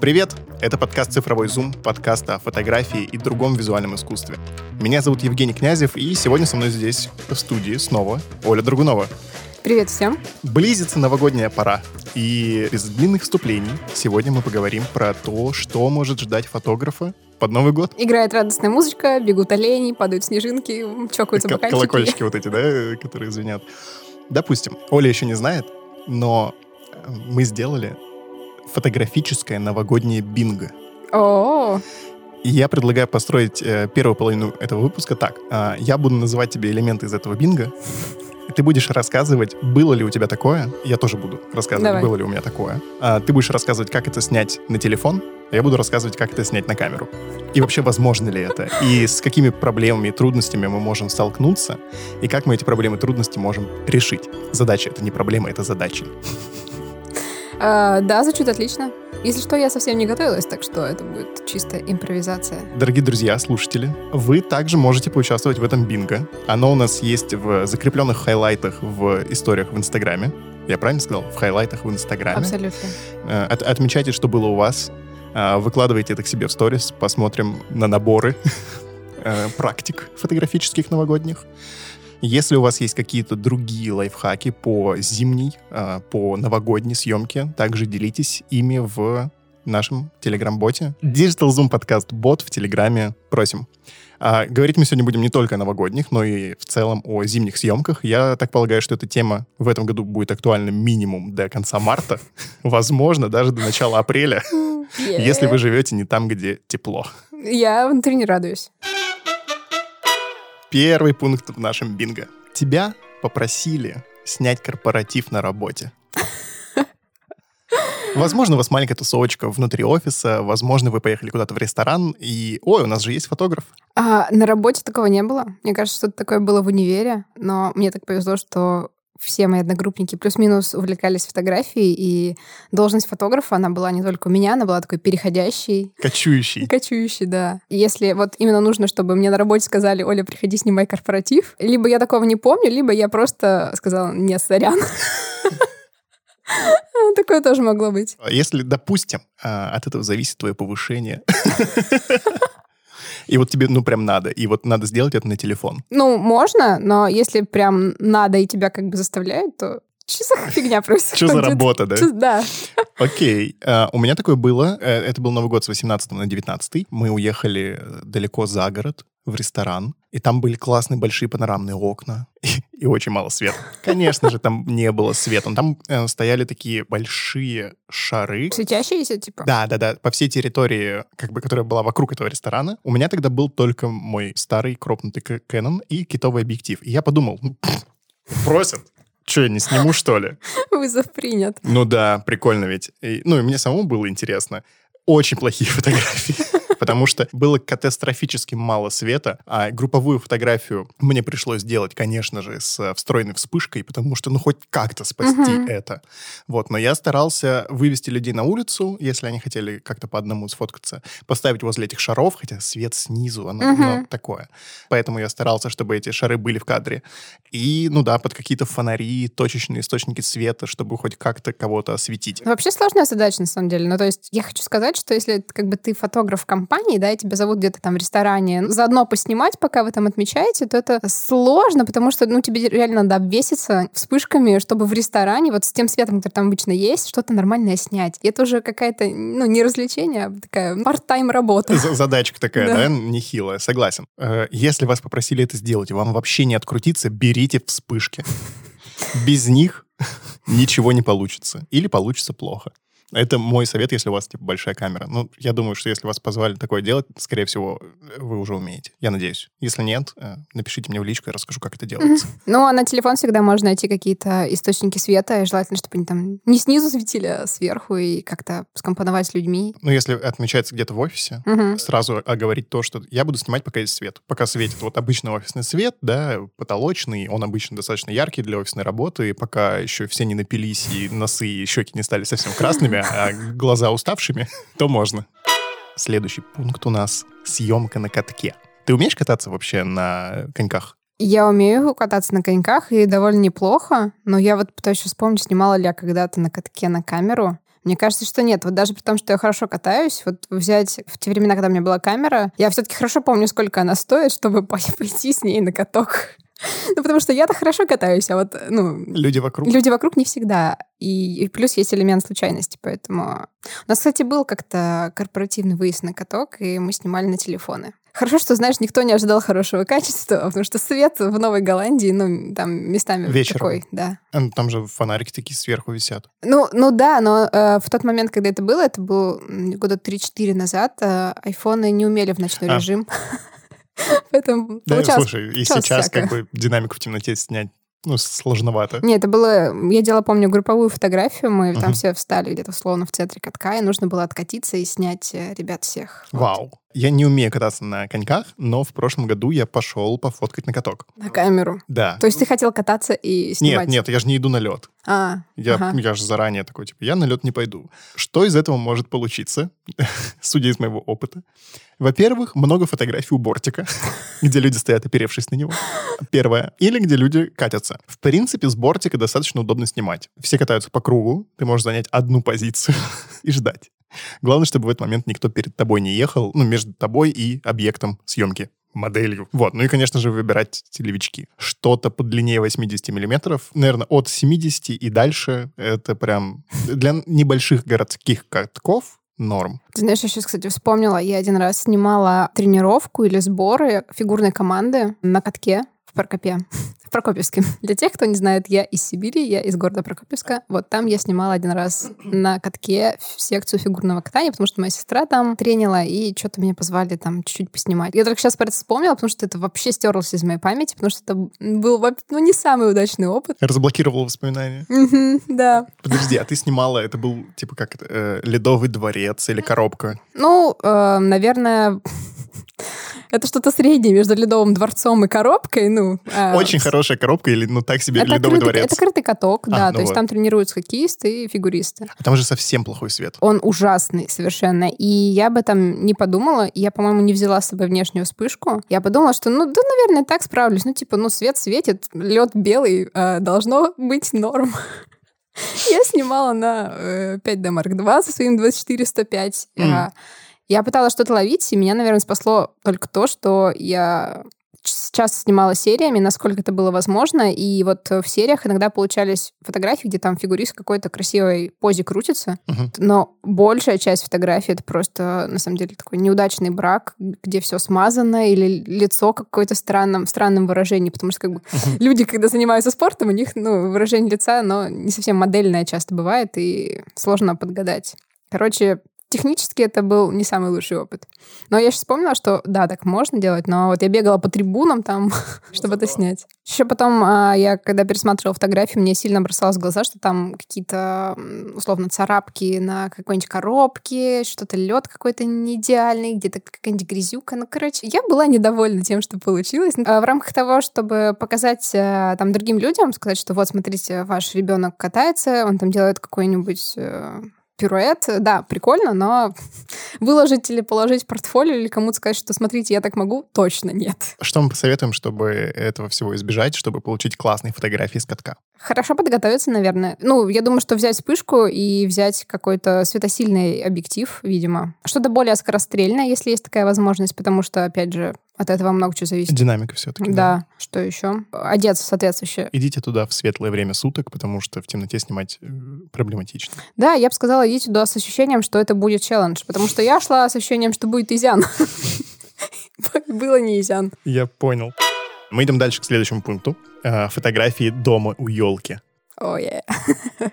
Привет! Это подкаст «Цифровой зум», подкаст о фотографии и другом визуальном искусстве. Меня зовут Евгений Князев, и сегодня со мной здесь в студии снова Оля Драгунова. Привет всем. Близится новогодняя пора, и без длинных вступлений сегодня мы поговорим про то, что может ждать фотографа под Новый год. Играет радостная музычка, бегут олени, падают снежинки, чокаются К- бокальчики. Колокольчики вот эти, да, которые звенят. Допустим, Оля еще не знает, но мы сделали фотографическое новогоднее бинго. О, И я предлагаю построить э, первую половину этого выпуска так. А, я буду называть тебе элементы из этого бинго. И ты будешь рассказывать, было ли у тебя такое. Я тоже буду рассказывать, Давай. было ли у меня такое. А, ты будешь рассказывать, как это снять на телефон. А я буду рассказывать, как это снять на камеру. И вообще, возможно ли это? И с какими проблемами и трудностями мы можем столкнуться? И как мы эти проблемы и трудности можем решить? Задача — это не проблема, это задачи. А, да, звучит отлично. Если что, я совсем не готовилась, так что это будет чисто импровизация. Дорогие друзья, слушатели, вы также можете поучаствовать в этом бинго. Оно у нас есть в закрепленных хайлайтах в историях в Инстаграме. Я правильно сказал? В хайлайтах в Инстаграме. Абсолютно. Э, от- отмечайте, что было у вас. Э, Выкладывайте это к себе в сторис. Посмотрим на наборы э, практик фотографических новогодних. Если у вас есть какие-то другие лайфхаки по зимней, э, по новогодней съемке, также делитесь ими в нашем телеграм-боте. Digital Zoom подкаст бот в телеграме. Просим. А, говорить мы сегодня будем не только о новогодних, но и в целом о зимних съемках. Я так полагаю, что эта тема в этом году будет актуальна минимум до конца марта, возможно, даже до начала апреля, если вы живете не там, где тепло. Я внутренне радуюсь. Первый пункт в нашем бинго. Тебя попросили снять корпоратив на работе. Возможно, у вас маленькая тусовочка внутри офиса, возможно, вы поехали куда-то в ресторан, и, ой, у нас же есть фотограф. А, на работе такого не было. Мне кажется, что-то такое было в универе, но мне так повезло, что все мои одногруппники плюс-минус увлекались фотографией, и должность фотографа, она была не только у меня, она была такой переходящей, Кочующий. Кочующий, да. Если вот именно нужно, чтобы мне на работе сказали, Оля, приходи, снимай корпоратив, либо я такого не помню, либо я просто сказала, нет, сорян. Такое тоже могло быть. Если, допустим, а, от этого зависит твое повышение, и вот тебе, ну, прям надо, и вот надо сделать это на телефон. Ну, можно, но если прям надо и тебя как бы заставляют, то что за фигня происходит? Что за работа, да? Чё- Да. Окей. А, У меня такое было. Э, Это был Новый год с 18 на 19. Мы уехали далеко за город в ресторан, и там были классные большие панорамные окна и, и очень мало света. Конечно же, там не было света. но Там э, стояли такие большие шары. Светящиеся, типа? Да, да, да, по всей территории, как бы, которая была вокруг этого ресторана. У меня тогда был только мой старый кропнутый Canon и китовый объектив. И я подумал, ну, просят, что, я не сниму, что ли? Вызов принят. Ну да, прикольно ведь. И, ну и мне самому было интересно. Очень плохие фотографии. Потому что было катастрофически мало света, а групповую фотографию мне пришлось делать, конечно же, с э, встроенной вспышкой, потому что, ну, хоть как-то спасти Мгм. это. Вот, но я старался вывести людей на улицу, если они хотели как-то по одному сфоткаться, поставить возле этих шаров, хотя свет снизу, оно, Мгм. оно такое. Поэтому я старался, чтобы эти шары были в кадре. И, ну да, под какие-то фонари, точечные источники света, чтобы хоть как-то кого-то осветить. Вообще сложная задача, на самом деле. Ну, то есть я хочу сказать, что если как бы ты фотограф компании, да, и тебя зовут где-то там в ресторане, ну, заодно поснимать, пока вы там отмечаете, то это сложно, потому что, ну, тебе реально надо обвеситься вспышками, чтобы в ресторане вот с тем светом, который там обычно есть, что-то нормальное снять. И это уже какая-то, ну, не развлечение, а такая part-time работа. Задачка такая, Да. да, нехилая, согласен. Э, Если вас попросили это сделать, и вам вообще не открутиться, берите вспышки. Без них ничего не получится. Или получится плохо. Это мой совет, если у вас типа большая камера. Ну, я думаю, что если вас позвали такое делать, скорее всего, вы уже умеете. Я надеюсь. Если нет, э, напишите мне в личку, я расскажу, как это делается. Ну, а на телефон всегда можно найти какие-то источники света, и желательно, чтобы они там не снизу светили, а сверху, и как-то скомпоновать с людьми. Ну, если отмечается где-то в офисе, сразу оговорить то, что я буду снимать, пока есть свет. Пока светит вот обычный офисный свет, да, потолочный, он обычно достаточно яркий для офисной работы, и пока еще все не напились, и носы, и щеки не стали совсем красными, а глаза уставшими, то можно. Следующий пункт у нас — съемка на катке. Ты умеешь кататься вообще на коньках? Я умею кататься на коньках, и довольно неплохо, но я вот пытаюсь вспомнить, снимала ли я когда-то на катке на камеру. Мне кажется, что нет. Вот даже при том, что я хорошо катаюсь, вот взять в те времена, когда у меня была камера, я все-таки хорошо помню, сколько она стоит, чтобы пойти с ней на каток. Ну, потому что я-то хорошо катаюсь, а вот, ну... Люди вокруг. Люди вокруг не всегда. И, и плюс есть элемент случайности, поэтому... У нас, кстати, был как-то корпоративный выезд на каток, и мы снимали на телефоны. Хорошо, что, знаешь, никто не ожидал хорошего качества, потому что свет в Новой Голландии, ну, там местами Вечером. такой, да. А, ну, Там же фонарики такие сверху висят. Ну, ну да, но э, в тот момент, когда это было, это был м, года 3-4 назад, э, айфоны не умели в ночной А. режим. Поэтому Да, слушай, и сейчас всякое. как бы динамику в темноте снять, ну, сложновато. Нет, это было... Я делала, помню, групповую фотографию, мы там Мгм. все встали где-то условно в центре катка, и нужно было откатиться и снять э, ребят всех. Вот. Я не умею кататься на коньках, но в прошлом году я пошел пофоткать на каток. На камеру. Да. То есть ты хотел кататься и снимать? Нет, нет, я же не иду на лед. А, Я, ага. я же заранее такой, типа, я на лед не пойду. Что из этого может получиться, судя из моего опыта? Во-первых, много фотографий у бортика, где люди стоят, оперевшись на него. Первое. Или где люди катятся. В принципе, с бортика достаточно удобно снимать. Все катаются по кругу, ты можешь занять одну позицию и ждать. Главное, чтобы в этот момент никто перед тобой не ехал, ну, между тобой и объектом съемки моделью. Вот. Ну и, конечно же, выбирать телевички. Что-то по длине 80 миллиметров, наверное, от 70 и дальше, это прям для небольших городских катков норм. Ты знаешь, я сейчас, кстати, вспомнила, я один раз снимала тренировку или сборы фигурной команды на катке в Прокопе. В Прокопьевске. Для тех, кто не знает, я из Сибири, я из города Прокопьевска. Вот там я снимала один раз на катке в секцию фигурного катания, потому что моя сестра там тренила, и что-то меня позвали там чуть-чуть поснимать. Я только сейчас про это вспомнила, потому что это вообще стерлось из моей памяти, потому что это был ну, не самый удачный опыт. Разблокировал воспоминания. Да. Подожди, а ты снимала, это был, типа, как э, ледовый дворец или коробка? Ну, э, наверное, это что-то среднее между ледовым дворцом и коробкой. Ну, э, Очень хорошая коробка или, ну, так себе, это ледовый крытый, дворец? это крытый каток, А, да. ну то есть вот. там тренируются хоккеисты и фигуристы. А Там же совсем плохой свет. Он ужасный совершенно. И я об этом не подумала. Я, по-моему, не взяла с собой внешнюю вспышку. Я подумала, что, ну, да, наверное, так справлюсь. Ну, типа, ну, свет светит, лед белый, э, должно быть норм. Я снимала на э, 5D Mark II со своим 24-105. Мгм. Я пыталась что-то ловить, и меня, наверное, спасло только то, что я часто снимала сериями, насколько это было возможно, и вот в сериях иногда получались фотографии, где там фигурист в какой-то красивой позе крутится, Мгм. но большая часть фотографий это просто, на самом деле, такой неудачный брак, где все смазано, или лицо какое-то странном, странном выражении, потому что как бы люди, когда занимаются спортом, у них ну, выражение лица, но не совсем модельное часто бывает, и сложно подгадать. Короче, технически это был не самый лучший опыт. Но я сейчас вспомнила, что да, так можно делать, но вот я бегала по трибунам там, чтобы это снять. Еще потом а, я, когда пересматривала фотографии, мне сильно бросалось в глаза, что там какие-то, условно, царапки на какой-нибудь коробке, что-то лед какой-то не идеальный, где-то какая-нибудь грязюка. Ну, короче, я была недовольна тем, что получилось. А в рамках того, чтобы показать э, там другим людям, сказать, что вот, смотрите, ваш ребенок катается, он там делает какой-нибудь э, пируэт. Да, прикольно, но выложить или положить портфолио или кому-то сказать, что смотрите, я так могу, точно нет. Что мы посоветуем, чтобы этого всего избежать, чтобы получить классные фотографии с катка? Хорошо подготовиться, наверное. Ну, я думаю, что взять вспышку и взять какой-то светосильный объектив, видимо. Что-то более скорострельное, если есть такая возможность, потому что, опять же, от этого много чего зависит. Динамика все-таки. Да, что еще? Одеться соответствующе. Идите туда в светлое время суток, потому что в темноте снимать э, проблематично. Да, я бы сказала, идите туда с ощущением, что это будет челлендж, потому что я шла с ощущением, что будет изян. Было не изян. Я понял. Мы идем дальше к следующему пункту. Э, Фотографии дома у елки. Ой, е.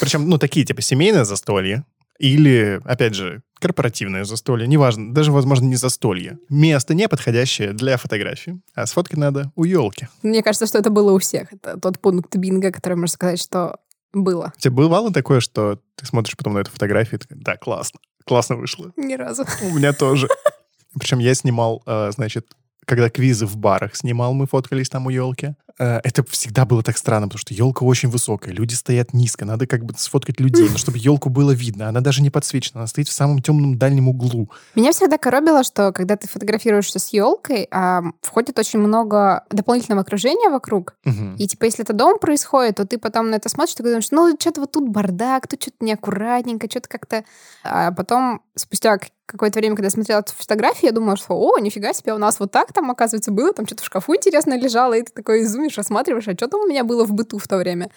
Причем, ну, такие, типа, семейное застолье. Или, опять же, корпоративное застолье. Неважно, даже, возможно, не застолье. Место неподходящее для фотографии. А сфоткать надо у елки. Мне кажется, что это было у всех. Это тот пункт бинго, который можно сказать, что было. У тебя бывало такое, что ты смотришь потом на эту фотографию и такой, да, классно. Классно вышло. Ни разу. У меня тоже. Причем я снимал, э, значит, когда квизы в барах снимал, мы фоткались там у елки. Э, Это всегда было так странно, потому что елка очень высокая, люди стоят низко, надо как бы сфоткать людей, но чтобы елку было видно. Она даже не подсвечена, она стоит в самом темном дальнем углу. Меня всегда коробило, что когда ты фотографируешься с елкой, а, входит очень много дополнительного окружения вокруг. Мгм. И типа, если это дом происходит, то ты потом на это смотришь, ты думаешь, ну, что-то вот тут бардак, тут что-то неаккуратненько, что-то как-то... А потом, спустя какое-то время, когда я смотрела эту фотографию, я думала, что, о, нифига себе, у нас вот так там, оказывается, было, там что-то в шкафу интересно лежало, и ты такой изумишь, осматриваешь, а что там у меня было в быту в то время?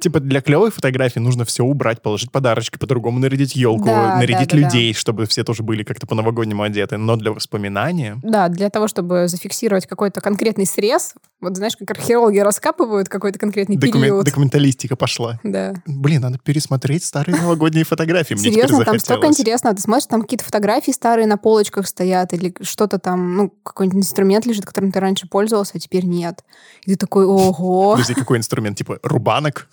Типа для клевой фотографии нужно все убрать, положить подарочки, по-другому нарядить елку, Да, нарядить да, да, людей, чтобы все тоже были как-то по-новогоднему одеты. Но для воспоминания... Да, для того, чтобы зафиксировать какой-то конкретный срез, вот знаешь, как археологи раскапывают какой-то конкретный докумен- период. Документалистика пошла. Да. Блин, надо пересмотреть старые новогодние фотографии. Мне Серьезно, там столько интересного. Ты смотришь, там какие-то фотографии старые на полочках стоят, или что-то там, ну, какой-нибудь инструмент лежит, которым ты раньше пользовался, а теперь нет. И ты такой, ого. Подожди, какой инструмент? Типа рубанок?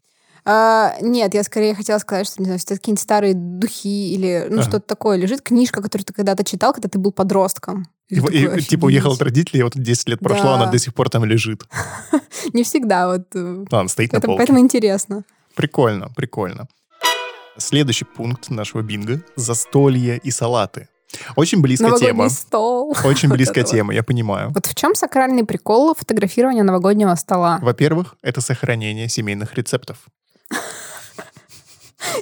А, нет, я скорее хотела сказать, что, не знаю, какие-нибудь старые духи или, ну, Ага. что-то такое. Лежит книжка, которую ты когда-то читал, когда ты был подростком. И И, ты и, такой, типа уехал от родителей, вот 10 лет прошло, Да. она до сих пор там лежит. Не всегда, вот. э, Ладно, стоит на полке. поэтому интересно. Прикольно, прикольно. Следующий пункт нашего бинго — застолье и салаты. Очень близкая Новогодний тема. стол. Очень близкая тема, я понимаю. Вот в чем сакральный прикол фотографирования новогоднего стола? Во-первых, это сохранение семейных рецептов.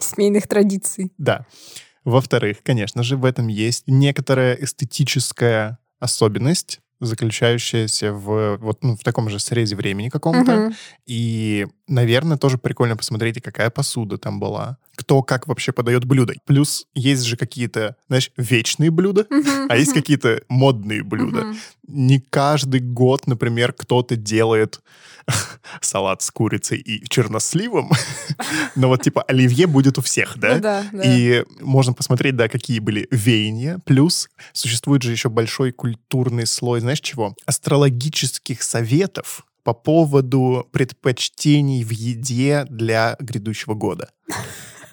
Семейных традиций. Да. Во-вторых, конечно же, в этом есть некоторая эстетическая особенность, заключающаяся в вот ну, в таком же срезе времени каком-то. Мгм. И, наверное, тоже прикольно посмотреть, какая посуда там была. Кто как вообще подает блюда. Плюс есть же какие-то, знаешь, вечные блюда, а есть какие-то модные блюда. Не каждый год, например, кто-то делает салат с курицей и черносливом, но вот типа оливье будет у всех, да? Ну да, да. И можно посмотреть, да, какие были веяния. Плюс существует же еще большой культурный слой, знаешь чего? Астрологических советов по поводу предпочтений в еде для грядущего года.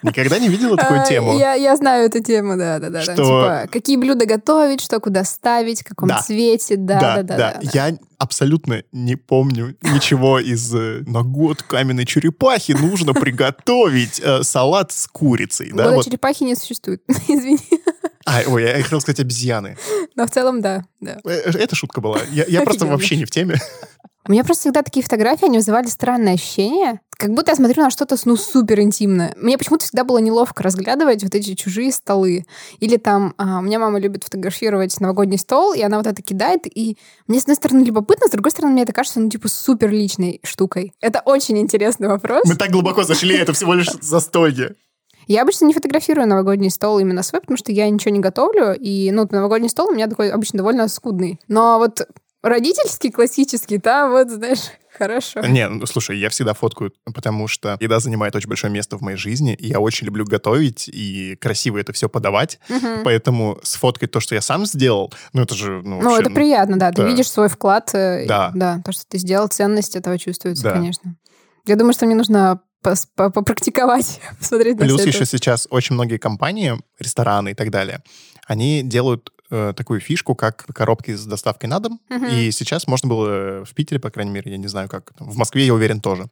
Никогда не видела такую А, тему? Я, я знаю эту тему, да, да, да. Там, Что- типа, какие блюда готовить, что куда ставить, в каком Да. цвете, да, да, да. да, да. Я абсолютно не помню ничего из э, на год каменной черепахи нужно приготовить э, салат с курицей. Да? Года Вот. черепахи не существует, извини. А, ой, я хотел сказать обезьяны. Но в целом, да, да. Э, Это шутка была. Я, я просто вообще не в теме. У меня просто всегда такие фотографии, они вызывали странное ощущение, как будто я смотрю на что-то ну, супер интимное. Мне почему-то всегда было неловко разглядывать вот эти чужие столы. Или там, а, у меня мама любит фотографировать новогодний стол, и она вот это кидает, и мне, с одной стороны, любопытно, с другой стороны, мне это кажется, ну, типа, супер личной штукой. Это очень интересный вопрос. Мы так глубоко зашли, это всего лишь застолье. Я обычно не фотографирую новогодний стол именно свой, потому что я ничего не готовлю, и, ну, новогодний стол у меня такой обычно довольно скудный. Но вот родительский, классический, там вот, знаешь, хорошо. Не, ну, слушай, я всегда фоткаю, потому что еда занимает очень большое место в моей жизни, и я очень люблю готовить и красиво это все подавать, Мгм. поэтому сфоткать то, что я сам сделал, ну это же, ну, Ну, вообще, это приятно, да. Ты да. видишь свой вклад. э, Да. Да, то, что ты сделал, ценность этого чувствуется, Да. конечно. Я думаю, что мне нужно попрактиковать, посмотреть на Плюс всё еще это. сейчас очень многие компании, рестораны и так далее, они делают э, такую фишку, как коробки с доставкой на дом. Мгм. И сейчас можно было в Питере, по крайней мере, я не знаю как, в Москве, я уверен, тоже,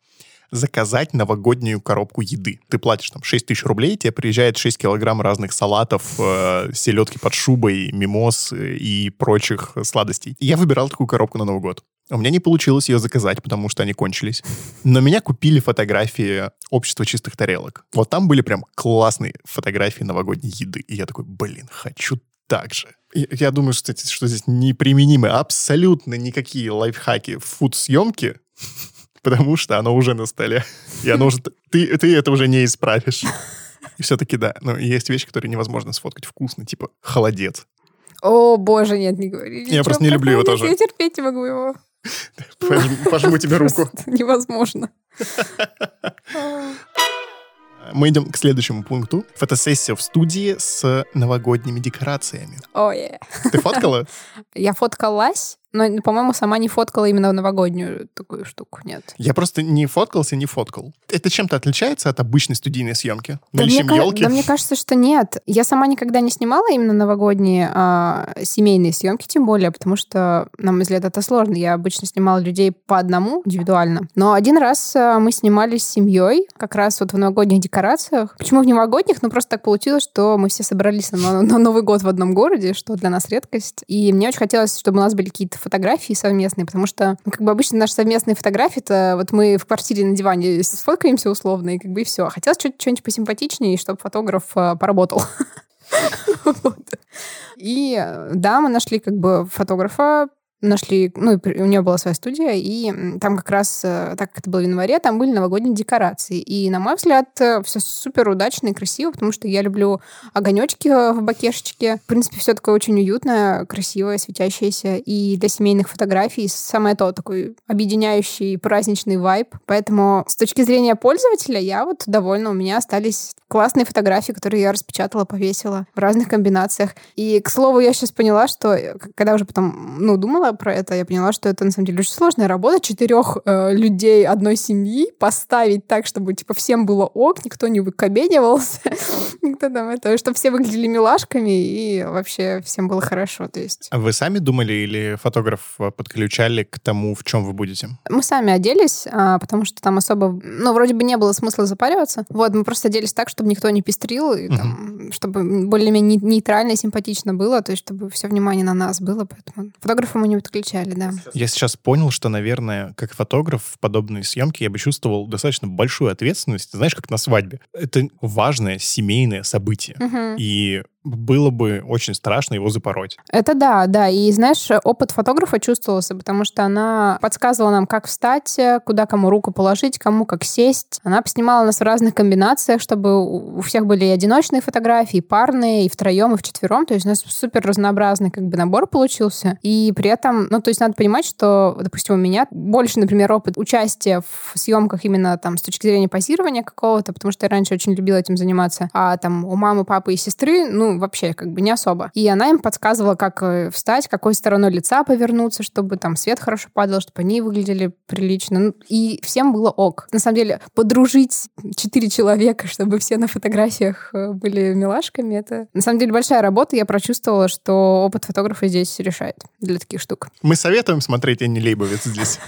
заказать новогоднюю коробку еды. Ты платишь там 6 тысяч рублей, тебе приезжает 6 килограмм разных салатов, э, селедки под шубой, мимоз э, и прочих сладостей. И я выбирал такую коробку на Новый год. У меня не получилось ее заказать, потому что они кончились. Но меня купили фотографии общества чистых тарелок. Вот там были прям классные фотографии новогодней еды. И я такой, блин, хочу так же. Я думаю, что, что здесь неприменимы абсолютно никакие лайфхаки фуд-съемки, потому что оно уже на столе. И оно уже... Ты, ты это уже не исправишь. И все-таки да. Но есть вещи, которые невозможно сфоткать вкусно, типа холодец. О, боже, нет, не говори. Я просто не люблю его тоже. Я терпеть не могу его. Пожму, тебе руку. Невозможно. Мы идем к следующему пункту. Фотосессия в студии с новогодними декорациями. Ой, Ты фоткала? я фоткалась, Но, по-моему, сама не фоткала именно новогоднюю такую штуку, нет. Я просто не фоткался, не фоткал. Это чем-то отличается от обычной студийной съемки? Да Наличием мне, елки? да мне кажется, что нет. Я сама никогда не снимала именно новогодние а, семейные съемки, тем более, потому что, на мой взгляд, это сложно. Я обычно снимала людей по одному, индивидуально. Но один раз а, мы снимались с семьей, как раз вот в новогодних декорациях. Почему в новогодних? Ну, просто так получилось, что мы все собрались на, на Новый год в одном городе, что для нас редкость. И мне очень хотелось, чтобы у нас были какие-то фотографии совместные, потому что, ну, как бы обычно наши совместные фотографии, это вот мы в квартире на диване сфоткаемся условно, и как бы и все. Хотелось что- что-нибудь посимпатичнее, чтобы фотограф а, поработал. И э, да, мы нашли как бы фотографа, нашли, ну, у нее была своя студия, и там как раз, э, так как это было в январе, там были новогодние декорации. И, на мой взгляд, все супер удачно и красиво, потому что я люблю огонечки э, в бакешечке. В принципе, все такое очень уютное, красивое, светящееся. И для семейных фотографий самое то, такой объединяющий праздничный вайб. Поэтому с точки зрения пользователя я вот довольна. У меня остались классные фотографии, которые я распечатала, повесила в разных комбинациях. И, к слову, я сейчас поняла, что э, когда уже потом, ну, думала про это, я поняла, что это на самом деле очень сложная работа. Четырех э, людей одной семьи поставить так, чтобы типа всем было ок, никто не выкобенивался, никто там это, чтобы все выглядели милашками и вообще всем было хорошо. То есть А Вы сами думали или фотограф э, подключали к тому, в чем вы будете? мы сами оделись, а, потому что там особо, ну, вроде бы не было смысла запариваться. Вот, мы просто оделись так, чтобы никто не пестрил, и, там, чтобы более-менее не- нейтрально и симпатично было, то есть чтобы все внимание на нас было, поэтому фотографа мы не подключали, да. Я сейчас понял, что, наверное, как фотограф в подобные съемки я бы чувствовал достаточно большую ответственность, знаешь, как на свадьбе. Это важное семейное событие. Мгм. И было бы очень страшно его запороть. Это да, да. И знаешь, опыт фотографа чувствовался, потому что она подсказывала нам, как встать, куда кому руку положить, кому как сесть. Она поснимала нас в разных комбинациях, чтобы у всех были и одиночные фотографии, и парные, и втроем, и вчетвером. То есть у нас супер разнообразный как бы набор получился. И при этом, ну, то есть надо понимать, что, допустим, у меня больше, например, опыт участия в съемках именно там с точки зрения позирования какого-то, потому что я раньше очень любила этим заниматься. А там у мамы, папы и сестры, ну, вообще как бы не особо. И она им подсказывала, как э, встать, какой стороной лица повернуться, чтобы там свет хорошо падал, чтобы они выглядели прилично. Ну, И всем было ок. На самом деле, подружить четыре человека, чтобы все на фотографиях э, были милашками, это на самом деле большая работа. Я прочувствовала, что опыт фотографа здесь решает для таких штук. Мы советуем смотреть Энни Лейбовиц здесь.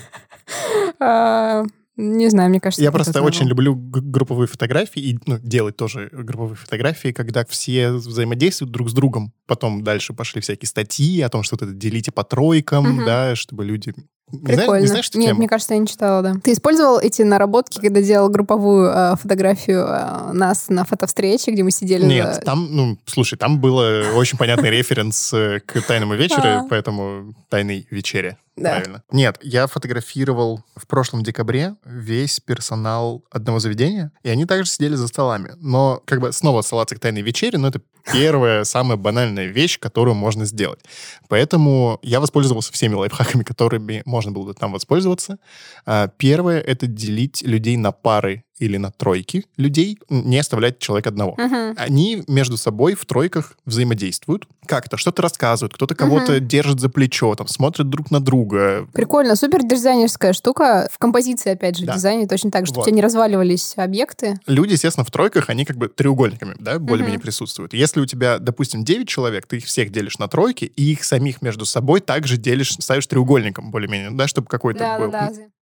Не знаю, мне кажется... Я просто того. очень люблю групповые фотографии и ну, делать тоже групповые фотографии, когда все взаимодействуют друг с другом. Потом дальше пошли всякие статьи о том, что это делите по тройкам, Мгм. да, чтобы люди... Не Прикольно. знаешь, не знаешь Нет, тему? мне кажется, я не читала, да. Ты использовал эти наработки, когда делал групповую э, фотографию э, нас на фотовстрече, где мы сидели? Нет, за- там, ну, слушай, там было очень понятный референс э, к «Тайному вечеру», А. поэтому «Тайной вечере». Да. Правильно. Нет, я фотографировал в прошлом декабре весь персонал одного заведения, и они также сидели за столами. Но как бы снова ссылаться к «Тайной вечере», но это первая, самая банальная вещь, которую можно сделать. Поэтому я воспользовался всеми лайфхаками, которыми можно было бы там воспользоваться. А, Первое — это делить людей на пары или на тройки людей, не оставлять человека одного. Мгм. Они между собой в тройках взаимодействуют. Как-то что-то рассказывают, кто-то кого-то держит за плечо, там, смотрит друг на друга. Прикольно, супер дизайнерская штука. В композиции, опять же, Да. в дизайне точно так, чтобы Вот. у тебя не разваливались объекты. Люди, естественно, в тройках, они как бы треугольниками, да, более-менее Мгм. присутствуют. Если у тебя, допустим, 9 человек, ты их всех делишь на тройки, и их самих между собой также делишь, ставишь треугольником более-менее, да, чтобы какой-то был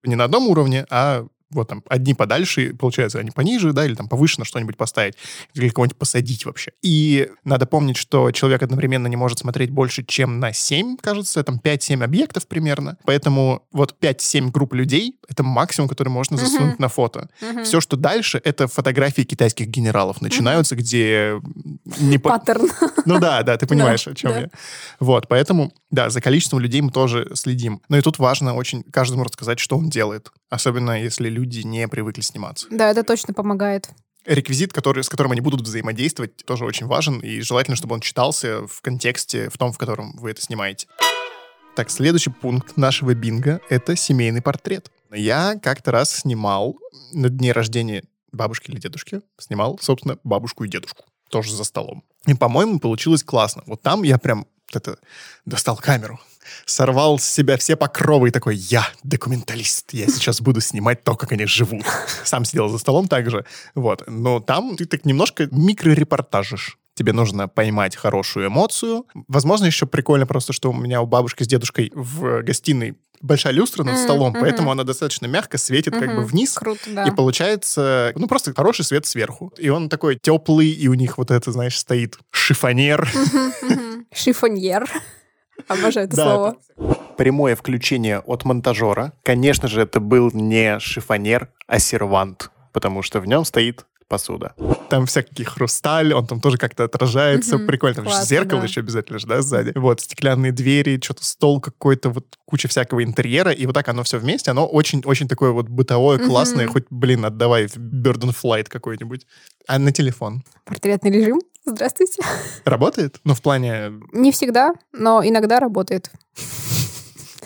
не на одном уровне, а вот там одни подальше, получается, они пониже, да, или там повыше на что-нибудь поставить, или кого-нибудь посадить вообще. И надо помнить, что человек одновременно не может смотреть больше, чем на 7, кажется, там 5-7 объектов примерно. Поэтому вот 5-7 групп людей — это максимум, который можно засунуть на фото. Мгм. Все, что дальше, это фотографии китайских генералов начинаются, где не по- Паттерн. ну да, да, ты понимаешь, о чем я. Вот, поэтому, да, за количеством людей мы тоже следим. Но и тут важно очень каждому рассказать, что он делает. Особенно, если люди не привыкли сниматься. Да, это точно помогает. Реквизит, который, с которым они будут взаимодействовать, тоже очень важен. И желательно, чтобы он читался в контексте, в том, в котором вы это снимаете. Так, следующий пункт нашего бинга — это семейный портрет. Я как-то раз снимал на дне рождения бабушки или дедушки, снимал, собственно, бабушку и дедушку. Тоже за столом. И, по-моему, получилось классно. Вот там я прям вот это достал камеру, сорвал с себя все покровы и такой, я документалист, я сейчас буду снимать то, как они живут. Сам сидел за столом также, вот. Но там ты так немножко микрорепортажишь тебе нужно поймать хорошую эмоцию. Возможно, еще прикольно просто, что у меня у бабушки с дедушкой в гостиной большая люстра над столом, mm-hmm. поэтому она достаточно мягко светит mm-hmm. как бы вниз. Круто, да. И получается, ну, просто хороший свет сверху. И он такой теплый, и у них вот это, знаешь, стоит шифонер. Шифоньер. Обожаю это слово. Прямое включение от монтажера. Конечно же, это был не шифонер, а сервант, потому что в нем стоит посуда. Там всякий хрусталь, он там тоже как-то отражается. Угу, Прикольно. Там классно, зеркало да. еще обязательно же, да, сзади. Вот, стеклянные двери, что-то стол какой-то, вот куча всякого интерьера. И вот так оно все вместе. Оно очень-очень такое вот бытовое, классное. Угу. Хоть, блин, отдавай в Bird and Flight какой-нибудь. А на телефон? Портретный режим. Здравствуйте. Работает? Ну, в плане... Не всегда, но иногда работает.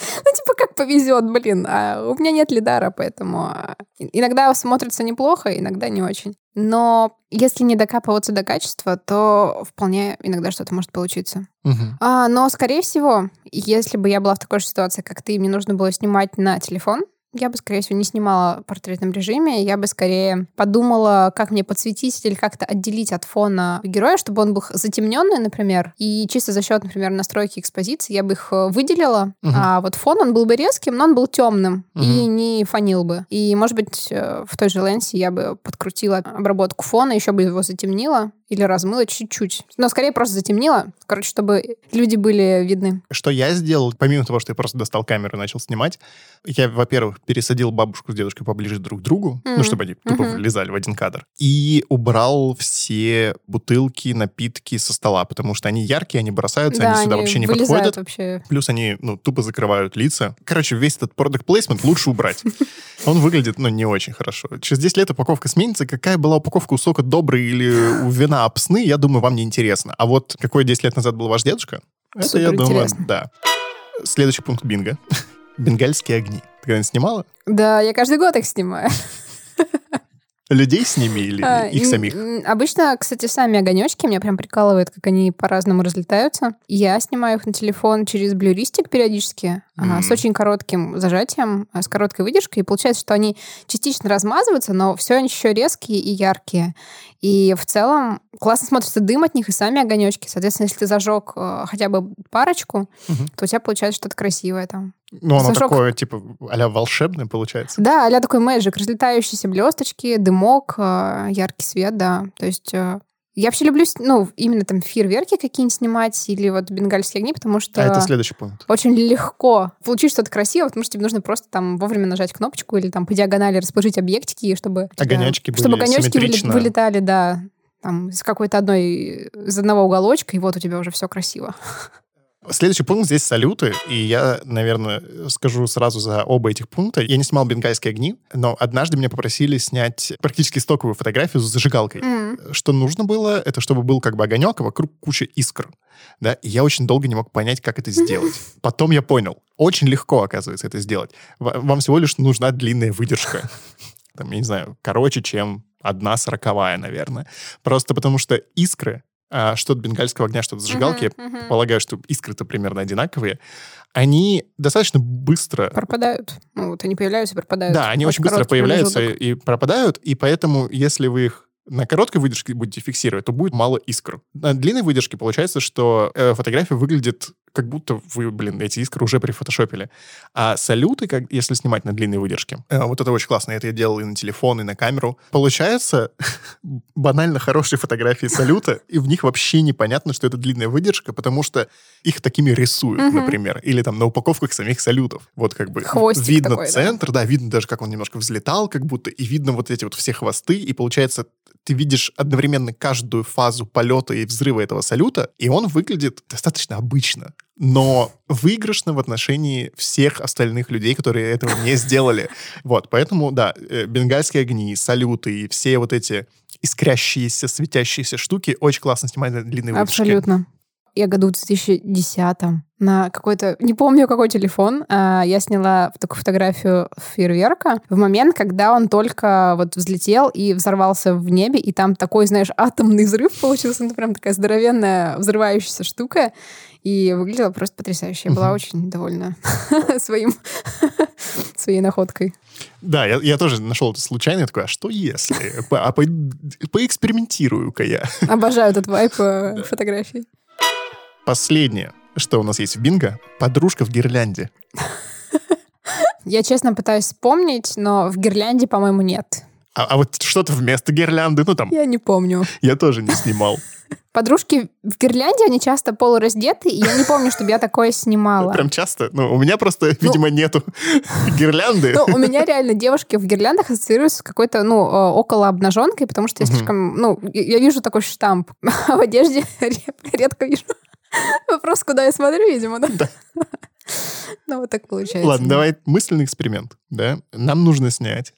Ну, типа, как повезет, блин. А у меня нет лидара, поэтому а, иногда смотрится неплохо, иногда не очень. Но если не докапываться до качества, то вполне иногда что-то может получиться. Угу. А, но, скорее всего, если бы я была в такой же ситуации, как ты, мне нужно было снимать на телефон, я бы, скорее всего, не снимала в портретном режиме. Я бы скорее подумала, как мне подсветить или как-то отделить от фона героя, чтобы он был затемненный, например. И чисто за счет, например, настройки экспозиции я бы их э, выделила. Угу. А вот фон, он был бы резким, но он был темным угу. и не фонил бы. И, может быть, э, в той же ленсе я бы подкрутила обработку фона, еще бы его затемнила или размыла чуть-чуть. Но скорее просто затемнила, короче, чтобы люди были видны. Что я сделал, помимо того, что я просто достал камеру и начал снимать, я, во-первых, пересадил бабушку с дедушкой поближе друг к другу, mm-hmm. ну, чтобы они тупо mm-hmm. влезали в один кадр, и убрал все бутылки, напитки со стола, потому что они яркие, они бросаются, да, они сюда они вообще не подходят. Вообще. Плюс они, ну, тупо закрывают лица. Короче, весь этот product placement лучше убрать. Он выглядит, ну, не очень хорошо. Через 10 лет упаковка сменится. Какая была упаковка у сока добрый или у вина обсны, я думаю, вам не интересно. А вот какой 10 лет назад был ваш дедушка, это, Супер я думаю, да. Следующий пункт бинго. Бенгальские огни. Ты когда-нибудь снимала? Да, я каждый год их снимаю. Людей с ними или а, их самих? Обычно, кстати, сами огонечки меня прям прикалывают, как они по-разному разлетаются. Я снимаю их на телефон через блюристик периодически, mm-hmm. с очень коротким зажатием, а, с короткой выдержкой. И получается, что они частично размазываются, но все они еще резкие и яркие. И в целом классно смотрится дым от них и сами огонечки. Соответственно, если ты зажег э, хотя бы парочку, угу. то у тебя получается что-то красивое там. Ну, оно зажег... такое, типа, а волшебное получается. Да, а такой мэджик. Разлетающиеся блесточки, дымок, яркий свет, да. То есть я вообще люблю, ну, именно там фейерверки какие-нибудь снимать или вот бенгальские огни, потому что... А это следующий пункт. Очень легко получить что-то красивое, потому что тебе нужно просто там вовремя нажать кнопочку или там по диагонали расположить объектики, чтобы... Огонечки были Чтобы огонечки вылетали, да, там, из какой-то одной, из одного уголочка, и вот у тебя уже все красиво. Следующий пункт здесь салюты, и я, наверное, скажу сразу за оба этих пункта. Я не снимал бенгальские огни, но однажды меня попросили снять практически стоковую фотографию с зажигалкой. Mm. Что нужно было, это чтобы был как бы огонек, а вокруг куча искр. Да? И я очень долго не мог понять, как это сделать. Потом я понял. Очень легко, оказывается, это сделать. Вам всего лишь нужна длинная выдержка. Там, я не знаю, короче, чем одна сороковая, наверное. Просто потому что искры а, что от бенгальского огня, что от зажигалки, uh-huh, uh-huh. полагаю, что искры-то примерно одинаковые, они достаточно быстро... Пропадают. Ну, вот они появляются и пропадают. Да, они очень, очень быстро появляются и, и пропадают, и поэтому, если вы их на короткой выдержке будете фиксировать, то будет мало искр. На длинной выдержке получается, что э, фотография выглядит как будто вы, блин, эти искры уже прифотошопили. А салюты, как, если снимать на длинной выдержке, э, вот это очень классно. Это я делал и на телефон, и на камеру. Получается банально хорошие фотографии салюта, и в них вообще непонятно, что это длинная выдержка, потому что их такими рисуют, угу. например. Или там на упаковках самих салютов. Вот как бы Хвостик видно такой, центр, да? да, видно даже, как он немножко взлетал, как будто, и видно вот эти вот все хвосты, и получается ты видишь одновременно каждую фазу полета и взрыва этого салюта, и он выглядит достаточно обычно но выигрышно в отношении всех остальных людей, которые этого не сделали. Вот, поэтому, да, э, бенгальские огни, салюты и все вот эти искрящиеся, светящиеся штуки очень классно снимать на длинной выдержке. Абсолютно. Я году в 2010 на какой-то, не помню какой телефон, а, я сняла такую фотографию фейерверка в момент, когда он только вот взлетел и взорвался в небе, и там такой, знаешь, атомный взрыв получился, ну прям такая здоровенная взрывающаяся штука, и выглядела просто потрясающе. Я была очень довольна своим, своей находкой. Да, я, я тоже нашел это случайно, я такой, а что если? А по, поэкспериментирую-ка я. Обожаю этот вайп э, фотографий. Последнее, что у нас есть в бинго, подружка в гирлянде. Я честно пытаюсь вспомнить, но в гирлянде, по-моему, нет. А, а вот что-то вместо гирлянды, ну там... Я не помню. Я тоже не снимал. Подружки в гирлянде, они часто полураздеты, и я не помню, чтобы я такое снимала. Прям часто? Ну, у меня просто, ну, видимо, нету гирлянды. Ну, у меня реально девушки в гирляндах ассоциируются с какой-то, ну, э, около обнаженкой, потому что я слишком, ну, я вижу такой штамп, а в одежде редко вижу. Вопрос, куда я смотрю, видимо, да? Да. Ну, вот так получается. Ладно, давай мысленный эксперимент, да? Нам нужно снять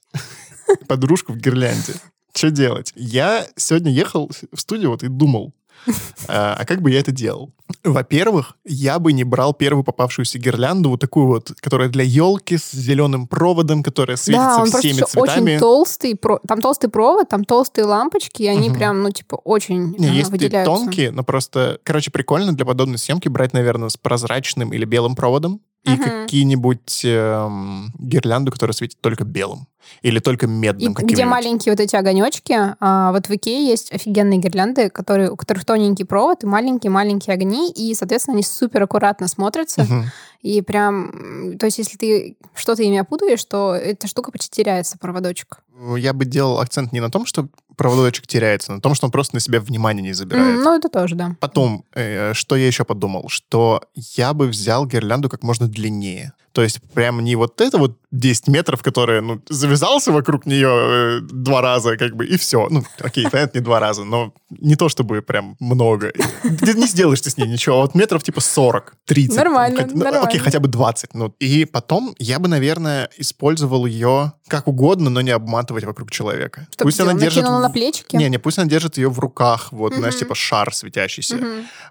подружку в гирлянде. Что делать? Я сегодня ехал в студию вот и думал, а, а как бы я это делал? Во-первых, я бы не брал первую попавшуюся гирлянду, вот такую вот, которая для елки с зеленым проводом, которая светится да, он всеми просто цветами. очень толстый, там толстый провод, там толстые лампочки, и они угу. прям, ну, типа, очень не, а, есть выделяются. тонкие, но просто, короче, прикольно для подобной съемки брать, наверное, с прозрачным или белым проводом и угу. какие-нибудь эм, гирлянду, которая светит только белым. Или только медным и Где маленькие вот эти огонечки. А, вот в Икее есть офигенные гирлянды, которые, у которых тоненький провод и маленькие-маленькие огни, и, соответственно, они супер аккуратно смотрятся. Угу. И прям, то есть, если ты что-то ими опутываешь, то эта штука почти теряется, проводочек. Я бы делал акцент не на том, что проводочек теряется, на том, что он просто на себя внимание не забирает. Mm, ну, это тоже, да. Потом, э, что я еще подумал, что я бы взял гирлянду как можно длиннее. То есть прям не вот это вот 10 метров, которые, ну, завязался вокруг нее э, два раза, как бы, и все. Ну, окей, понятно, не два раза, но не то чтобы прям много. Не сделаешь ты с ней ничего. Вот метров типа 40, 30. Нормально, как, ну, нормально. Окей, хотя бы 20. Ну, и потом я бы, наверное, использовал ее как угодно, но не обматывать вокруг человека. Пусть она держит... на плечики? Не, не, пусть она держит ее в руках, вот, знаешь, типа шар светящийся.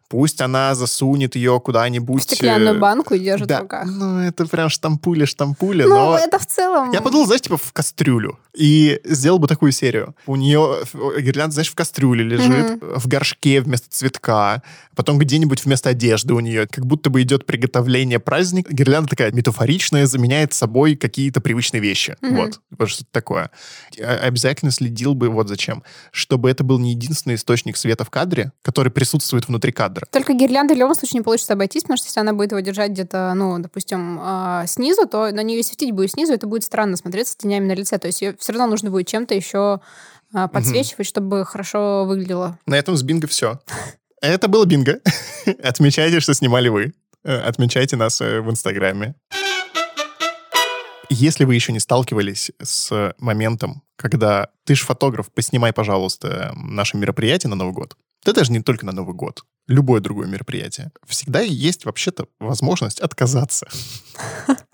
Пусть она засунет ее куда-нибудь... В стеклянную э, банку и держит да, в руках. Ну, это прям штампуля-штампуля, ну, но... это в целом... Я подумал, знаешь, типа в кастрюлю. И сделал бы такую серию. У нее гирлянда, знаешь, в кастрюле лежит, угу. в горшке вместо цветка, потом где-нибудь вместо одежды у нее. Как будто бы идет приготовление праздника. Гирлянда такая метафоричная, заменяет собой какие-то привычные вещи. Угу. Вот. Вот что-то такое. Я обязательно следил бы вот зачем. Чтобы это был не единственный источник света в кадре, который присутствует внутри кадра. Только гирлянда в любом случае не получится обойтись, потому что если она будет его держать где-то, ну, допустим, э, снизу, то на нее светить будет снизу, это будет странно смотреться тенями на лице. То есть ее все равно нужно будет чем-то еще а, подсвечивать, угу. чтобы хорошо выглядело. На этом с бинго все. Это было бинго. Отмечайте, что снимали вы. Э, отмечайте нас э, в Инстаграме. Если вы еще не сталкивались с моментом, когда ты же фотограф, поснимай, пожалуйста, наше мероприятие на Новый год. Это даже не только на Новый год. Любое другое мероприятие. Всегда есть вообще-то возможность отказаться.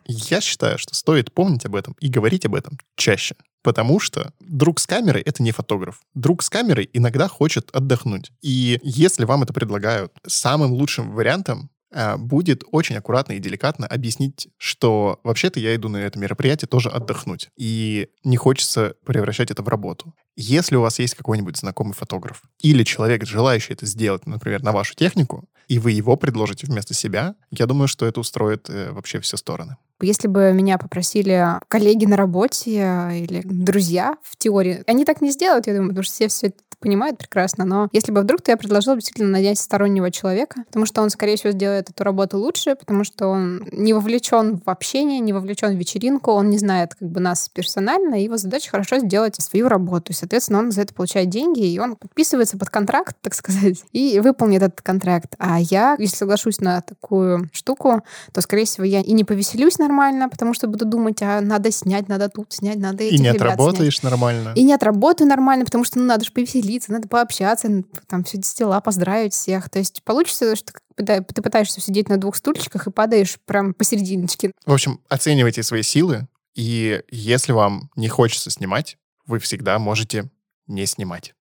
Я считаю, что стоит помнить об этом и говорить об этом чаще. Потому что друг с камерой — это не фотограф. Друг с камерой иногда хочет отдохнуть. И если вам это предлагают, самым лучшим вариантом будет очень аккуратно и деликатно объяснить, что вообще-то я иду на это мероприятие тоже отдохнуть. И не хочется превращать это в работу. Если у вас есть какой-нибудь знакомый фотограф или человек, желающий это сделать, например, на вашу технику, и вы его предложите вместо себя, я думаю, что это устроит э, вообще все стороны. Если бы меня попросили коллеги на работе или друзья в теории, они так не сделают, я думаю, потому что все все это понимают прекрасно. Но если бы вдруг, то я предложила действительно нанять стороннего человека, потому что он, скорее всего, сделает эту работу лучше, потому что он не вовлечен в общение, не вовлечен в вечеринку, он не знает как бы нас персонально, и его задача хорошо сделать свою работу. И, соответственно, он за это получает деньги, и он подписывается под контракт, так сказать, и выполнит этот контракт. А я, если соглашусь на такую штуку, то, скорее всего, я и не повеселюсь на нормально, потому что буду думать, а надо снять, надо тут снять, надо этих И не отработаешь снять. нормально. И не отработаю нормально, потому что ну, надо же повеселиться, надо пообщаться, там все дела, поздравить всех. То есть получится, что ты пытаешься сидеть на двух стульчиках и падаешь прям посерединочке. В общем, оценивайте свои силы, и если вам не хочется снимать, вы всегда можете не снимать.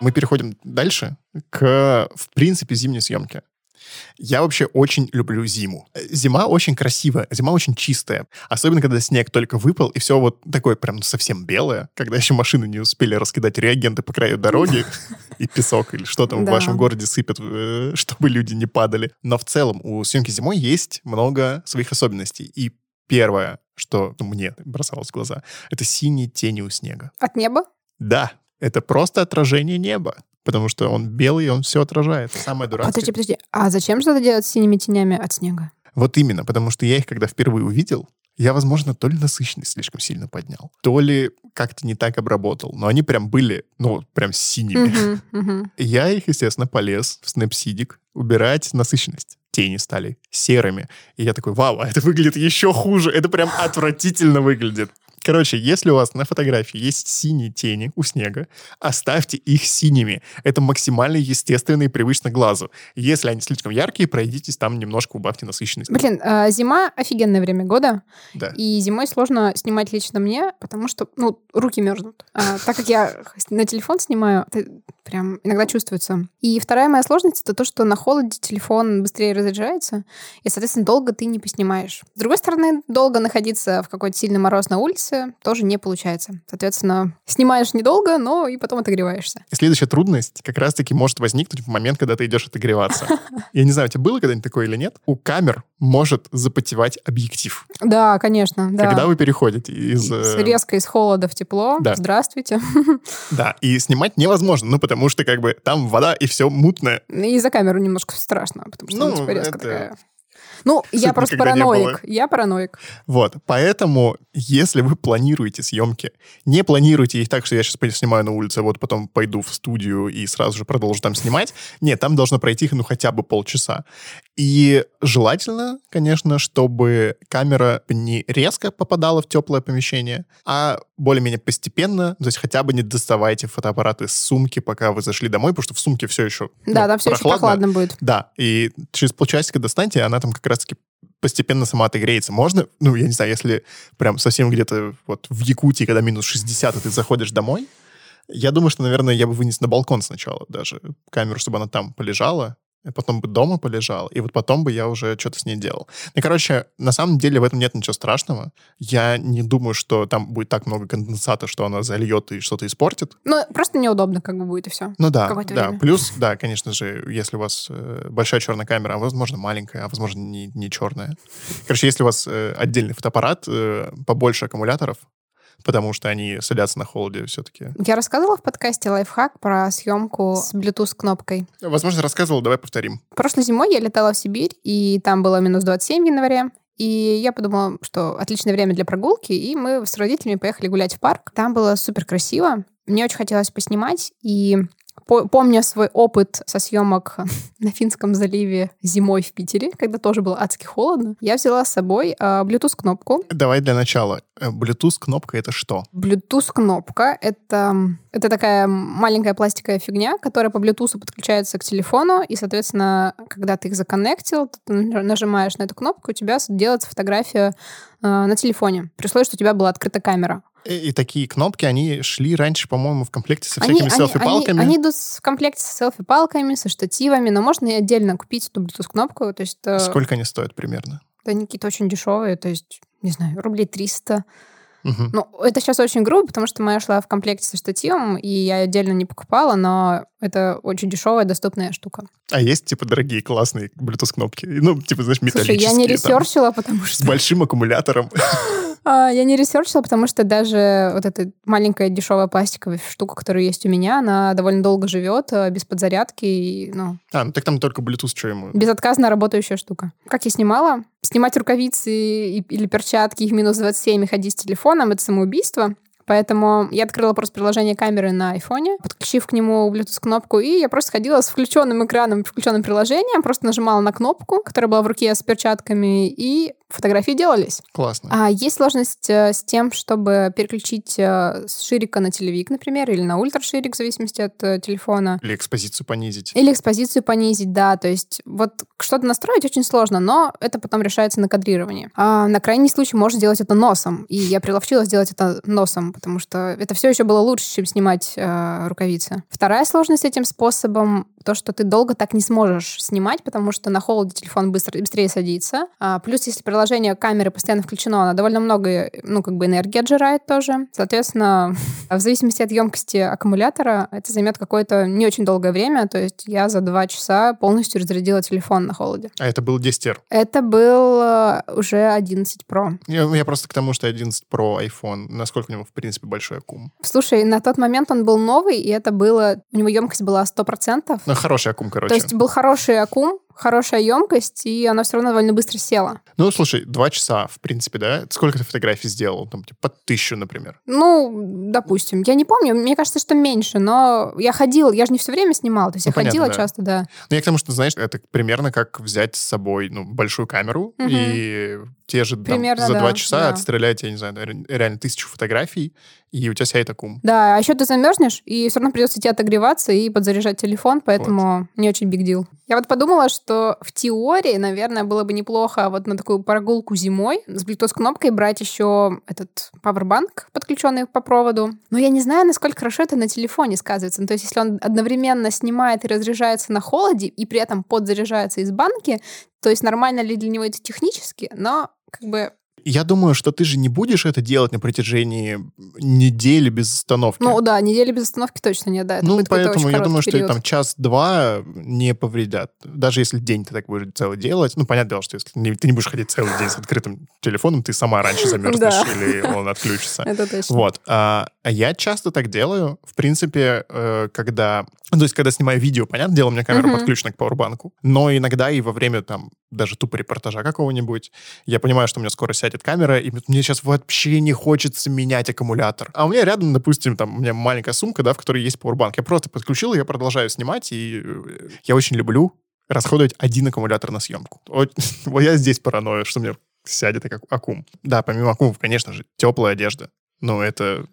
Мы переходим дальше к, в принципе, зимней съемке. Я вообще очень люблю зиму. Зима очень красивая, зима очень чистая. Особенно, когда снег только выпал, и все вот такое прям совсем белое, когда еще машины не успели раскидать реагенты по краю дороги, и песок, или что там в вашем городе сыпят, э, чтобы люди не падали. Но в целом у съемки зимой есть много своих особенностей. И первое, что мне бросалось в глаза, это синие тени у снега. От неба? Да, это просто отражение неба потому что он белый, он все отражает. Самое дурацкое. Подожди, подожди. А зачем что-то делать с синими тенями от снега? Вот именно, потому что я их, когда впервые увидел, я, возможно, то ли насыщенность слишком сильно поднял, то ли как-то не так обработал. Но они прям были, ну, прям синими. Uh-huh, uh-huh. Я их, естественно, полез в Snapseed убирать насыщенность. Тени стали серыми. И я такой, вау, а это выглядит еще хуже. Это прям отвратительно выглядит. Короче, если у вас на фотографии есть синие тени у снега, оставьте их синими. Это максимально естественно и привычно глазу. Если они слишком яркие, пройдитесь там немножко, убавьте насыщенность. Блин, э, зима офигенное время года. Да. И зимой сложно снимать лично мне, потому что, ну, руки мерзнут. А, так как я на телефон снимаю, прям иногда чувствуется. И вторая моя сложность это то, что на холоде телефон быстрее разряжается, и, соответственно, долго ты не поснимаешь. С другой стороны, долго находиться в какой-то сильный мороз на улице тоже не получается. Соответственно, снимаешь недолго, но и потом отогреваешься. И следующая трудность как раз-таки может возникнуть в момент, когда ты идешь отогреваться. Я не знаю, у тебя было когда-нибудь такое или нет? У камер может запотевать объектив. Да, конечно. Да. Когда вы переходите из... Э, резко из холода в тепло. Да. Здравствуйте. Да, и снимать невозможно, ну, потому что как бы там вода и все мутное. И за камеру немножко страшно, потому что ну, типа резко это... такая ну, я просто параноик. Я параноик. Вот, поэтому, если вы планируете съемки, не планируйте их так, что я сейчас снимаю на улице, вот потом пойду в студию и сразу же продолжу там снимать. Нет, там должно пройти, ну, хотя бы полчаса. И желательно, конечно, чтобы камера не резко попадала в теплое помещение, а более-менее постепенно, то есть хотя бы не доставайте фотоаппарат из сумки, пока вы зашли домой, потому что в сумке все еще Да, ну, там все прохладно. еще прохладно будет. Да, и через полчасика достаньте, она там как раз-таки постепенно сама отогреется. Можно, ну, я не знаю, если прям совсем где-то вот в Якутии, когда минус 60, и ты заходишь домой, я думаю, что, наверное, я бы вынес на балкон сначала даже камеру, чтобы она там полежала, потом бы дома полежал, и вот потом бы я уже что-то с ней делал. Ну, короче, на самом деле в этом нет ничего страшного. Я не думаю, что там будет так много конденсата, что она зальет и что-то испортит. Ну, просто неудобно как бы будет и все. Ну да, да. Время. Плюс, да, конечно же, если у вас э, большая черная камера, а возможно маленькая, а возможно не, не черная. Короче, если у вас э, отдельный фотоаппарат, э, побольше аккумуляторов, потому что они садятся на холоде все-таки. Я рассказывала в подкасте лайфхак про съемку с Bluetooth-кнопкой. Возможно, рассказывала, давай повторим. Прошлой зимой я летала в Сибирь, и там было минус 27 в январе. И я подумала, что отличное время для прогулки, и мы с родителями поехали гулять в парк. Там было супер красиво. Мне очень хотелось поснимать, и Помня свой опыт со съемок на Финском заливе зимой в Питере, когда тоже было адски холодно, я взяла с собой а, Bluetooth-кнопку. Давай для начала. Э, Bluetooth-кнопка — это что? Bluetooth-кнопка — это, это такая маленькая пластиковая фигня, которая по Bluetooth подключается к телефону, и, соответственно, когда ты их законнектил, ты нажимаешь на эту кнопку, у тебя делается фотография э, на телефоне, при условии, что у тебя была открыта камера. И, и такие кнопки, они шли раньше, по-моему, в комплекте со всякими селфи-палками. Они, они идут в комплекте с селфи-палками, со штативами, но можно и отдельно купить эту Bluetooth-кнопку. То есть, э, Сколько они стоят примерно? Да, они какие-то очень дешевые, то есть, не знаю, рублей 300. Угу. Ну, это сейчас очень грубо, потому что моя шла в комплекте со штативом, и я отдельно не покупала, но это очень дешевая, доступная штука. А есть, типа, дорогие, классные Bluetooth-кнопки? Ну, типа, знаешь, металлические. Слушай, я не ресерчила, там, потому что... С большим аккумулятором. А, я не ресерчила, потому что даже вот эта маленькая дешевая пластиковая штука, которая есть у меня, она довольно долго живет э, без подзарядки. И, ну, а, ну так там только Bluetooth, что ему? Безотказно работающая штука. Как я снимала? Снимать рукавицы или перчатки, их минус 27 и ходить с телефоном — это самоубийство. Поэтому я открыла просто приложение камеры на айфоне, подключив к нему Bluetooth-кнопку, и я просто ходила с включенным экраном, включенным приложением, просто нажимала на кнопку, которая была в руке с перчатками, и фотографии делались. Классно. А есть сложность э, с тем, чтобы переключить э, с ширика на телевик, например, или на ультраширик, в зависимости от э, телефона. Или экспозицию понизить. Или экспозицию понизить, да. То есть вот что-то настроить очень сложно, но это потом решается на кадрировании. А на крайний случай можно сделать это носом. И я приловчилась сделать это носом, потому что это все еще было лучше, чем снимать э, рукавицы. Вторая сложность этим способом то, что ты долго так не сможешь снимать, потому что на холоде телефон быстро, быстрее садится. А, плюс, если приложение камеры постоянно включено, она довольно много, ну, как бы энергии отжирает тоже. Соответственно, в зависимости от емкости аккумулятора, это займет какое-то не очень долгое время. То есть я за два часа полностью разрядила телефон на холоде. А это был 10R? Это был э, уже 11 Pro. Я, я просто к тому, что 11 Pro iPhone, насколько у него, в принципе, большой аккум? Слушай, на тот момент он был новый, и это было... У него емкость была 100%. Ну, хороший аккум, короче. То есть был хороший аккум, хорошая емкость, и она все равно довольно быстро села. Ну, слушай, два часа, в принципе, да? Сколько ты фотографий сделал? Там, типа, под тысячу, например. Ну, допустим. Я не помню, мне кажется, что меньше, но я ходила, я же не все время снимала, то есть Ну, я ходила да. часто, да. Ну, я к тому, что, знаешь, это примерно как взять с собой, ну, большую камеру Мгм. и те же там, Примерно, за да, два часа да. отстрелять, я не знаю, ре- реально тысячу фотографий, и у тебя сядет аккум. Да, а еще ты замерзнешь, и все равно придется тебе отогреваться и подзаряжать телефон, поэтому не очень big deal. Я вот подумала, что в теории, наверное, было бы неплохо вот на такую прогулку зимой с Bluetooth-кнопкой брать еще этот пауэрбанк, подключенный по проводу. Но я не знаю, насколько хорошо это на телефоне сказывается. Ну, то есть, если он одновременно снимает и разряжается на холоде, и при этом подзаряжается из банки, то есть нормально ли для него это технически, но как бы Я думаю, что ты же не будешь это делать на протяжении недели без остановки. Ну да, недели без остановки точно нет, да. Это Ну, поэтому я думаю, короткий что период. там час-два не повредят. Даже если день ты так будешь целый делать. Ну, понятное дело, что если не- ты не будешь ходить целый день с открытым телефоном, ты сама раньше замерзнешь или он отключится. Это точно. Вот. А а я часто так делаю. В принципе, э, когда... Ну, то есть, когда снимаю видео, понятное дело, у меня камера подключена к пауэрбанку. Но иногда и во время, там, даже тупо репортажа какого-нибудь, я понимаю, что у меня скоро сядет камера, и мне сейчас вообще не хочется менять аккумулятор. А у меня рядом, допустим, там, у меня маленькая сумка, да, в которой есть пауэрбанк. Я просто подключил, я продолжаю снимать, и э, я очень люблю расходовать один аккумулятор на съемку. Вот, вот я здесь паранойю, что мне сядет ак- аккум. Да, помимо аккумов, конечно же, теплая одежда. Но это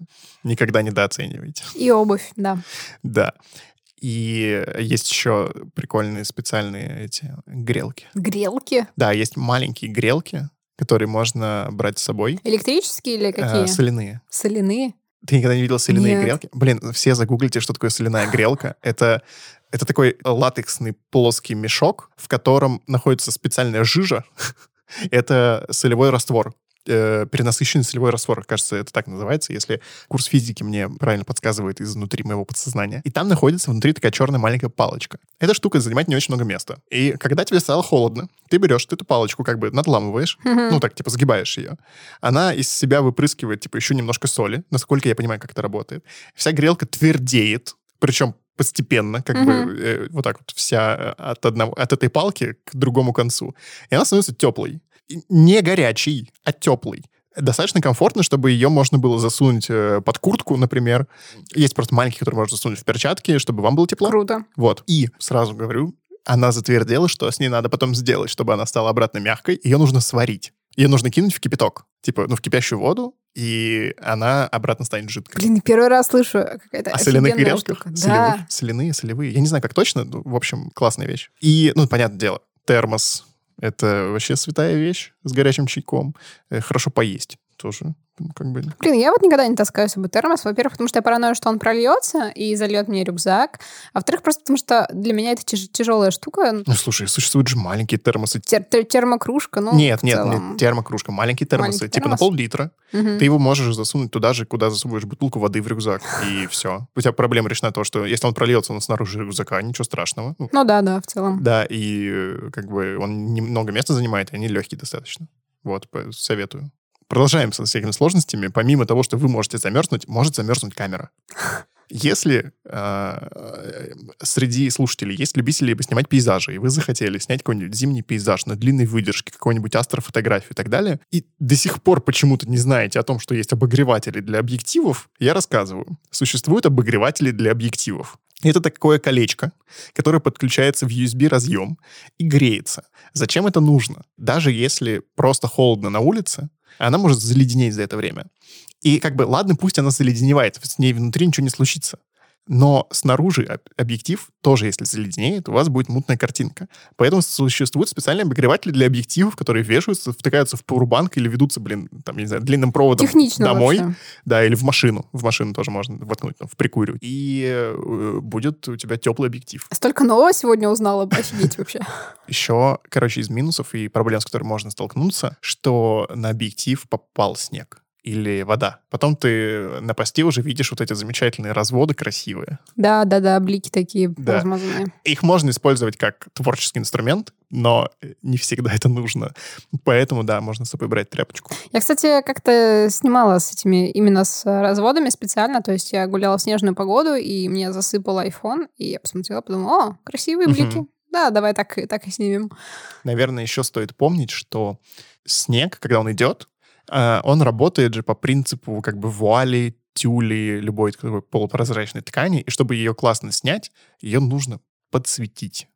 никогда недооценивайте. И обувь, да. Да. И есть еще прикольные специальные эти грелки. Грелки. Да, есть маленькие грелки, которые можно брать с собой. Электрические или Э, какие? соляные. Соляные. Ты никогда не видел соляные Нет. грелки? Блин, все загуглите, что такое соляная грелка. Это, это такой латексный плоский мешок, в котором находится специальная жижа. это солевой раствор. Э, перенасыщенный солевой раствор, кажется, это так называется, если курс физики мне правильно подсказывает изнутри моего подсознания. И там находится внутри такая черная маленькая палочка. Эта штука занимает не очень много места. И когда тебе стало холодно, ты берешь эту палочку, как бы надламываешь, Мгм. ну так, типа, сгибаешь ее. Она из себя выпрыскивает, типа, еще немножко соли, насколько я понимаю, как это работает. Вся грелка твердеет, причем постепенно, как Мгм. бы э, вот так вот вся э, от, одного, от этой палки к другому концу. И она становится теплой. Не горячей, а теплой. Достаточно комфортно, чтобы ее можно было засунуть э, под куртку, например. Есть просто маленькие, которые можно засунуть в перчатки, чтобы вам было тепло. Круто. Вот. И сразу говорю, она затвердела, что с ней надо потом сделать, чтобы она стала обратно мягкой. Ее нужно сварить. Ее нужно кинуть в кипяток. Типа, ну, в кипящую воду, и она обратно станет жидкой. Блин, первый раз слышу какая-то А соляных грелках? штука. Солевых? Да. Соляные, солевые. Я не знаю, как точно. ну, В общем, классная вещь. И, ну, понятное дело, термос. Это вообще святая вещь с горячим чайком. Э, Хорошо поесть тоже. Как бы... Блин, я вот никогда не таскаю с собой термос. Во-первых, потому что я параною, что он прольется и зальет мне рюкзак. А во-вторых, просто потому что для меня это тяж- тяжелая штука. Ну, слушай, существуют же маленькие термосы. Тер- тер- термокружка, ну, нет, нет, целом. нет, термокружка. Маленькие термосы. Маленький типа на термос? пол-литра. Мгм. Ты его можешь засунуть туда же, куда засовываешь бутылку воды в рюкзак, и все. У тебя проблема решена то, что если он прольется, он снаружи рюкзака, ничего страшного. Ну, Ну да, да, в целом. да, и э, как бы он немного места занимает, и они легкие достаточно. Вот, советую. Продолжаем со всякими сложностями. Помимо того, что вы можете замерзнуть, может замерзнуть камера. Если э, среди слушателей есть любители снимать пейзажи, и вы захотели снять какой-нибудь зимний пейзаж на длинной выдержке, какой-нибудь астрофотографию и так далее, и до сих пор почему-то не знаете о том, что есть обогреватели для объективов, я рассказываю. Существуют обогреватели для объективов. Это такое колечко, которое подключается в USB-разъем и греется. Зачем это нужно? Даже если просто холодно на улице, она может заледенеть за это время. И как бы, ладно, пусть она заледеневает, с ней внутри ничего не случится. Но снаружи объектив тоже, если заледенеет, у вас будет мутная картинка. Поэтому существуют специальные обогреватели для объективов, которые вешаются, втыкаются в пауэрбанк или ведутся, блин, там, я не знаю, длинным проводом Технично домой. вообще. Да, или в машину. В машину тоже можно воткнуть, там, в прикурю. И э, будет у тебя теплый объектив. Столько нового сегодня узнала, офигеть вообще. Еще, короче, из минусов и проблем, с которыми можно столкнуться, что на объектив попал снег или вода. Потом ты на посте уже видишь вот эти замечательные разводы красивые. Да, да, да, блики такие Да. размазанные. Их можно использовать как творческий инструмент, но не всегда это нужно. Поэтому, да, можно с собой брать тряпочку. Я, кстати, как-то снимала с этими, именно с разводами специально, то есть я гуляла в снежную погоду, и мне засыпал iPhone, и я посмотрела, подумала, о, красивые блики. Да, давай так, так и снимем. Наверное, еще стоит помнить, что снег, когда он идет, он работает же по принципу как бы вуали, тюли, любой такой полупрозрачной ткани, и чтобы ее классно снять, ее нужно подсветить.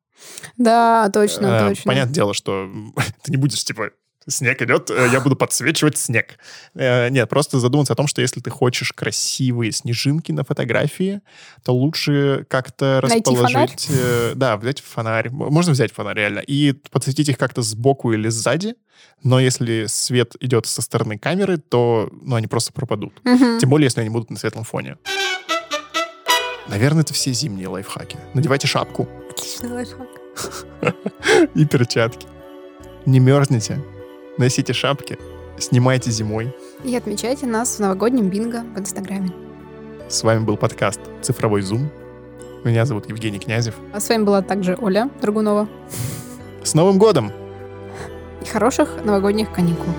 Да, точно, Э, точно. Понятное дело, что ты не будешь, типа, снег идет, э, я буду подсвечивать снег. Э, Нет, просто задуматься о том, что если ты хочешь красивые снежинки на фотографии, то лучше как-то расположить... э, Да, взять фонарь. Можно взять фонарь, реально. И подсветить их как-то сбоку или сзади. Но если свет идет со стороны камеры, то ну, они просто пропадут. Мгм. Тем более, если они будут на светлом фоне. Наверное, это все зимние лайфхаки. Надевайте шапку Отличный лайфхак. и перчатки. Не мерзните, носите шапки, снимайте зимой. И отмечайте нас в новогоднем бинго в Инстаграме. С вами был подкаст «Цифровой зум». Меня зовут Евгений Князев. А с вами была также Оля Драгунова. С Новым годом! И хороших новогодних каникул.